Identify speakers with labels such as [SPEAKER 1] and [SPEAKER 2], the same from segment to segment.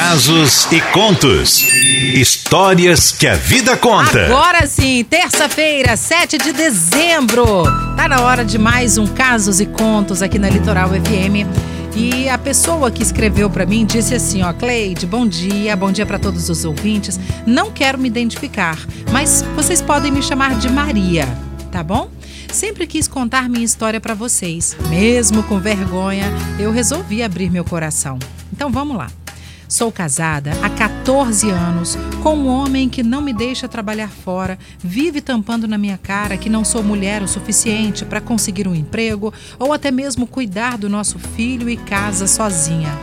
[SPEAKER 1] Casos e contos. Histórias que a vida conta.
[SPEAKER 2] Agora sim, terça-feira, 7 de dezembro. Tá na hora de mais um Casos e Contos aqui na Litoral FM. E a pessoa que escreveu para mim disse assim, ó, Cleide, bom dia, bom dia para todos os ouvintes. Não quero me identificar, mas vocês podem me chamar de Maria, tá bom? Sempre quis contar minha história para vocês. Mesmo com vergonha, eu resolvi abrir meu coração. Então vamos lá. Sou casada há 14 anos com um homem que não me deixa trabalhar fora, vive tampando na minha cara que não sou mulher o suficiente para conseguir um emprego ou até mesmo cuidar do nosso filho e casa sozinha.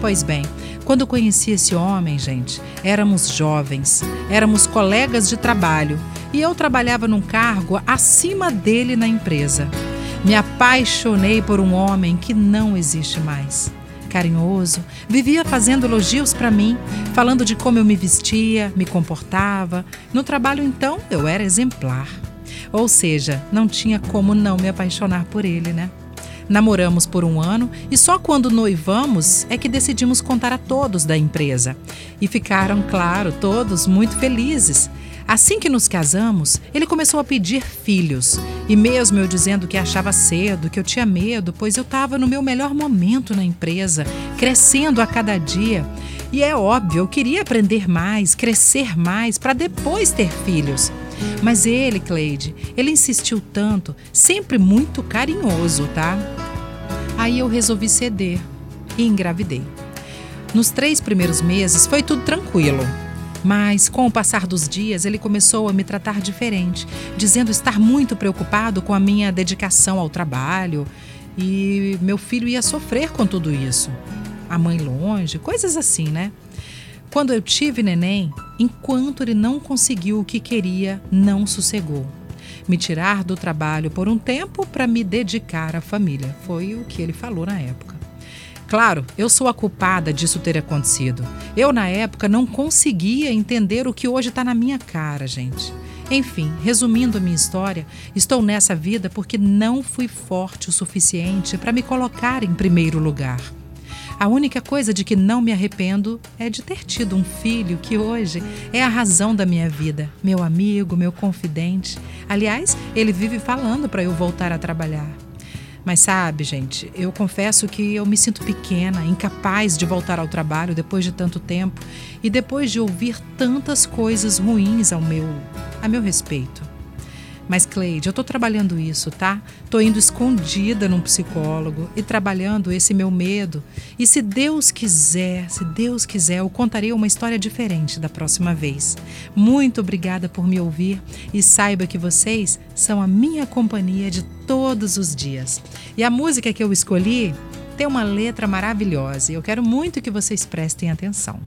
[SPEAKER 2] Pois bem, quando conheci esse homem, gente, éramos jovens, éramos colegas de trabalho e eu trabalhava num cargo acima dele na empresa. Me apaixonei por um homem que não existe mais carinhoso, vivia fazendo elogios para mim, falando de como eu me vestia, me comportava. No trabalho, então, eu era exemplar. Ou seja, não tinha como não me apaixonar por ele, né? Namoramos por um ano e só quando noivamos é que decidimos contar a todos da empresa. E ficaram, claro, todos muito felizes. Assim que nos casamos, ele começou a pedir filhos. E mesmo eu dizendo que achava cedo, que eu tinha medo, pois eu estava no meu melhor momento na empresa, crescendo a cada dia. E é óbvio, eu queria aprender mais, crescer mais, para depois ter filhos. Mas ele, Cleide, ele insistiu tanto, sempre muito carinhoso, tá? Aí eu resolvi ceder e engravidei. Nos três primeiros meses foi tudo tranquilo. Mas, com o passar dos dias, ele começou a me tratar diferente, dizendo estar muito preocupado com a minha dedicação ao trabalho e meu filho ia sofrer com tudo isso. A mãe longe, coisas assim, né? Quando eu tive neném, enquanto ele não conseguiu o que queria, não sossegou. Me tirar do trabalho por um tempo para me dedicar à família. Foi o que ele falou na época. Claro, eu sou a culpada disso ter acontecido. Eu, na época, não conseguia entender o que hoje está na minha cara, gente. Enfim, resumindo a minha história, estou nessa vida porque não fui forte o suficiente para me colocar em primeiro lugar. A única coisa de que não me arrependo é de ter tido um filho que hoje é a razão da minha vida, meu amigo, meu confidente. Aliás, ele vive falando para eu voltar a trabalhar. Mas sabe, gente, eu confesso que eu me sinto pequena, incapaz de voltar ao trabalho depois de tanto tempo e depois de ouvir tantas coisas ruins ao meu, a meu respeito. Mas, Cleide, eu tô trabalhando isso, tá? Tô indo escondida num psicólogo e trabalhando esse meu medo. E se Deus quiser, se Deus quiser, eu contarei uma história diferente da próxima vez. Muito obrigada por me ouvir e saiba que vocês são a minha companhia de todos os dias. E a música que eu escolhi tem uma letra maravilhosa e eu quero muito que vocês prestem atenção.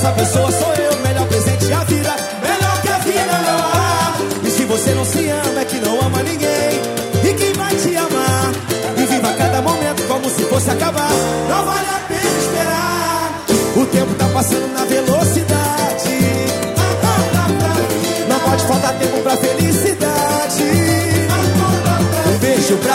[SPEAKER 3] Essa pessoa sou eu, melhor presente a vida, melhor que a vida não há. E se você não se ama, é que não ama ninguém. E quem vai te amar? E viva cada momento como se fosse acabar. Não vale a pena esperar. O tempo tá passando na velocidade. Não pode faltar tempo pra felicidade. Um beijo pra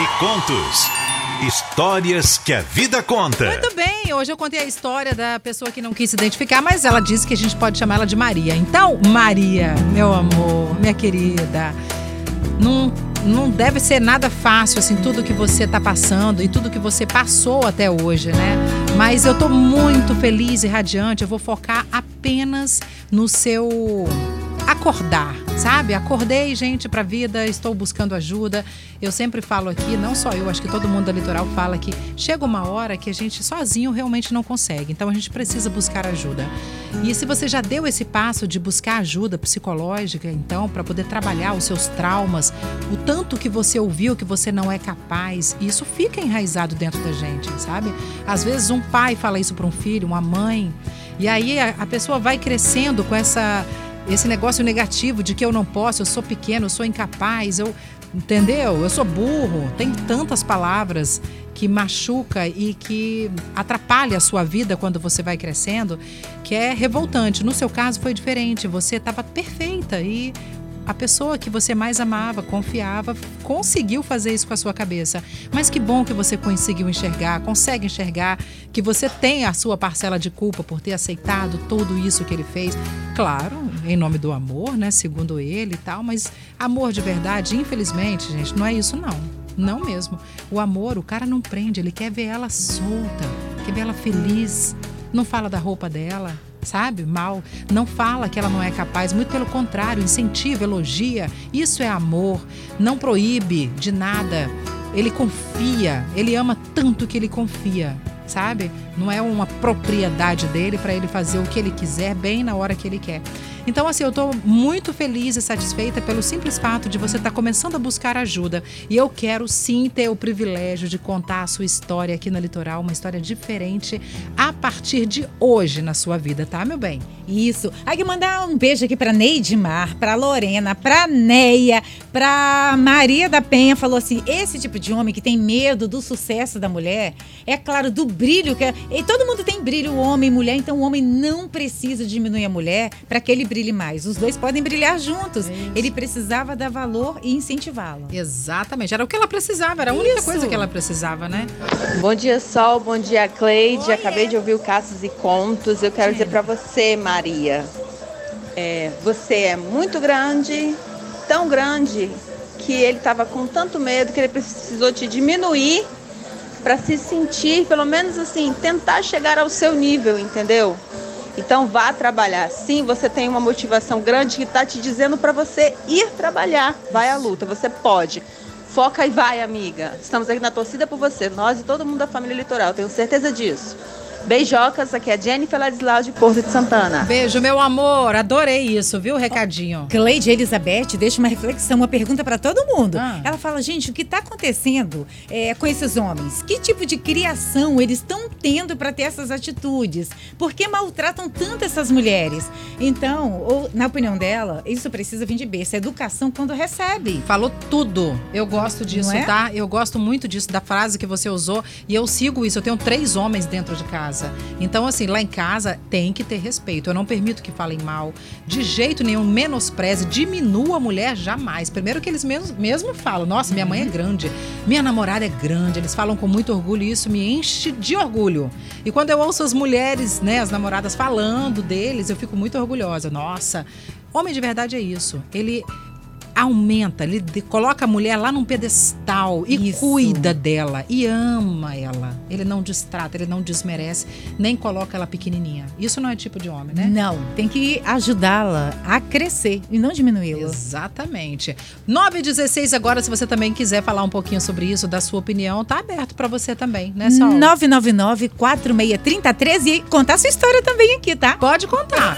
[SPEAKER 3] e
[SPEAKER 1] contos. Histórias que a vida conta.
[SPEAKER 2] Muito bem, hoje eu contei a história da pessoa que não quis se identificar, mas ela disse que a gente pode chamar ela de Maria. Então, Maria, meu amor, minha querida, não, não deve ser nada fácil, assim, tudo que você tá passando e tudo que você passou até hoje, né? Mas eu tô muito feliz e radiante, eu vou focar apenas no seu acordar, sabe? Acordei, gente, pra vida, estou buscando ajuda. Eu sempre falo aqui, não só eu, acho que todo mundo da Litoral fala que chega uma hora que a gente sozinho realmente não consegue. Então a gente precisa buscar ajuda. E se você já deu esse passo de buscar ajuda psicológica, então, para poder trabalhar os seus traumas, o tanto que você ouviu que você não é capaz, isso fica enraizado dentro da gente, sabe? Às vezes um pai fala isso para um filho, uma mãe, e aí a, a pessoa vai crescendo com essa esse negócio negativo de que eu não posso, eu sou pequeno, eu sou incapaz, eu entendeu? Eu sou burro. Tem tantas palavras que machuca e que atrapalha a sua vida quando você vai crescendo, que é revoltante. No seu caso foi diferente, você estava perfeita e a pessoa que você mais amava, confiava, conseguiu fazer isso com a sua cabeça. Mas que bom que você conseguiu enxergar, consegue enxergar que você tem a sua parcela de culpa por ter aceitado tudo isso que ele fez. Claro, em nome do amor, né? Segundo ele e tal, mas amor de verdade, infelizmente, gente, não é isso não. Não mesmo. O amor, o cara não prende, ele quer ver ela solta, quer ver ela feliz. Não fala da roupa dela, sabe? Mal. Não fala que ela não é capaz, muito pelo contrário, incentiva, elogia. Isso é amor. Não proíbe de nada. Ele confia, ele ama tanto que ele confia, sabe? Não é uma propriedade dele para ele fazer o que ele quiser bem na hora que ele quer. Então, assim, eu estou muito feliz e satisfeita pelo simples fato de você estar tá começando a buscar ajuda. E eu quero sim ter o privilégio de contar a sua história aqui na Litoral, uma história diferente a partir de hoje na sua vida, tá, meu bem?
[SPEAKER 4] Isso. Aí mandar um beijo aqui pra Neidmar, pra Lorena, pra Neia, pra Maria da Penha. Falou assim: esse tipo de homem que tem medo do sucesso da mulher, é claro, do brilho. que E todo mundo tem brilho, homem e mulher, então o homem não precisa diminuir a mulher para que ele brilhe mais. Os dois podem brilhar juntos.
[SPEAKER 2] Isso.
[SPEAKER 4] Ele precisava dar valor e incentivá-lo.
[SPEAKER 2] Exatamente. Era o que ela precisava, era a única
[SPEAKER 4] Isso.
[SPEAKER 2] coisa que ela precisava, né?
[SPEAKER 5] Bom dia, Sol. Bom dia, Cleide. Acabei de ouvir o Caços e Contos. Eu quero dizer para você, Maria, é, você é muito grande, tão grande que ele estava com tanto medo que ele precisou te diminuir para se sentir, pelo menos assim, tentar chegar ao seu nível, entendeu? Então vá trabalhar. Sim, você tem uma motivação grande que está te dizendo para você ir trabalhar. Vai à luta, você pode. Foca e vai, amiga. Estamos aqui na torcida por você, nós e todo mundo da família Litoral, tenho certeza disso. Beijocas, aqui é a Jennifer Ladislau de Porto de Santana.
[SPEAKER 2] Beijo, meu amor. Adorei isso, viu? Recadinho.
[SPEAKER 4] Cleide Elizabeth deixa uma reflexão, uma pergunta para todo mundo.
[SPEAKER 2] Ah.
[SPEAKER 4] Ela fala, gente, o que está acontecendo é, com esses homens? Que tipo de criação eles estão tendo para ter essas atitudes? Por que maltratam tanto essas mulheres? Então, ou, na opinião dela, isso precisa vir de berço. É educação quando recebe.
[SPEAKER 2] Falou tudo. Eu gosto disso,
[SPEAKER 4] é?
[SPEAKER 2] tá? Eu gosto muito disso, da frase que você usou. E eu sigo isso. Eu tenho três homens dentro de casa. Casa. Então, assim, lá em casa tem que ter respeito. Eu não permito que falem mal. De jeito nenhum, menospreze, diminua a mulher jamais. Primeiro que eles mesmo, mesmo falam, nossa, minha mãe é grande, minha namorada é grande. Eles falam com muito orgulho e isso me enche de orgulho. E quando eu ouço as mulheres, né, as namoradas falando deles, eu fico muito orgulhosa. Nossa, homem de verdade é isso. Ele aumenta, ele coloca a mulher lá num pedestal e
[SPEAKER 4] Isso.
[SPEAKER 2] cuida dela e ama ela. Ele não distrata, ele não desmerece, nem coloca ela pequenininha. Isso não é tipo de homem, né?
[SPEAKER 4] Não, tem que ajudá-la a crescer e não diminuí-la.
[SPEAKER 2] Exatamente. 9 e 16 agora, se você também quiser falar um pouquinho sobre isso, da sua opinião, tá aberto pra você também, né, Sol?
[SPEAKER 4] 999 4630 13 e contar sua história também aqui, tá?
[SPEAKER 2] Pode contar.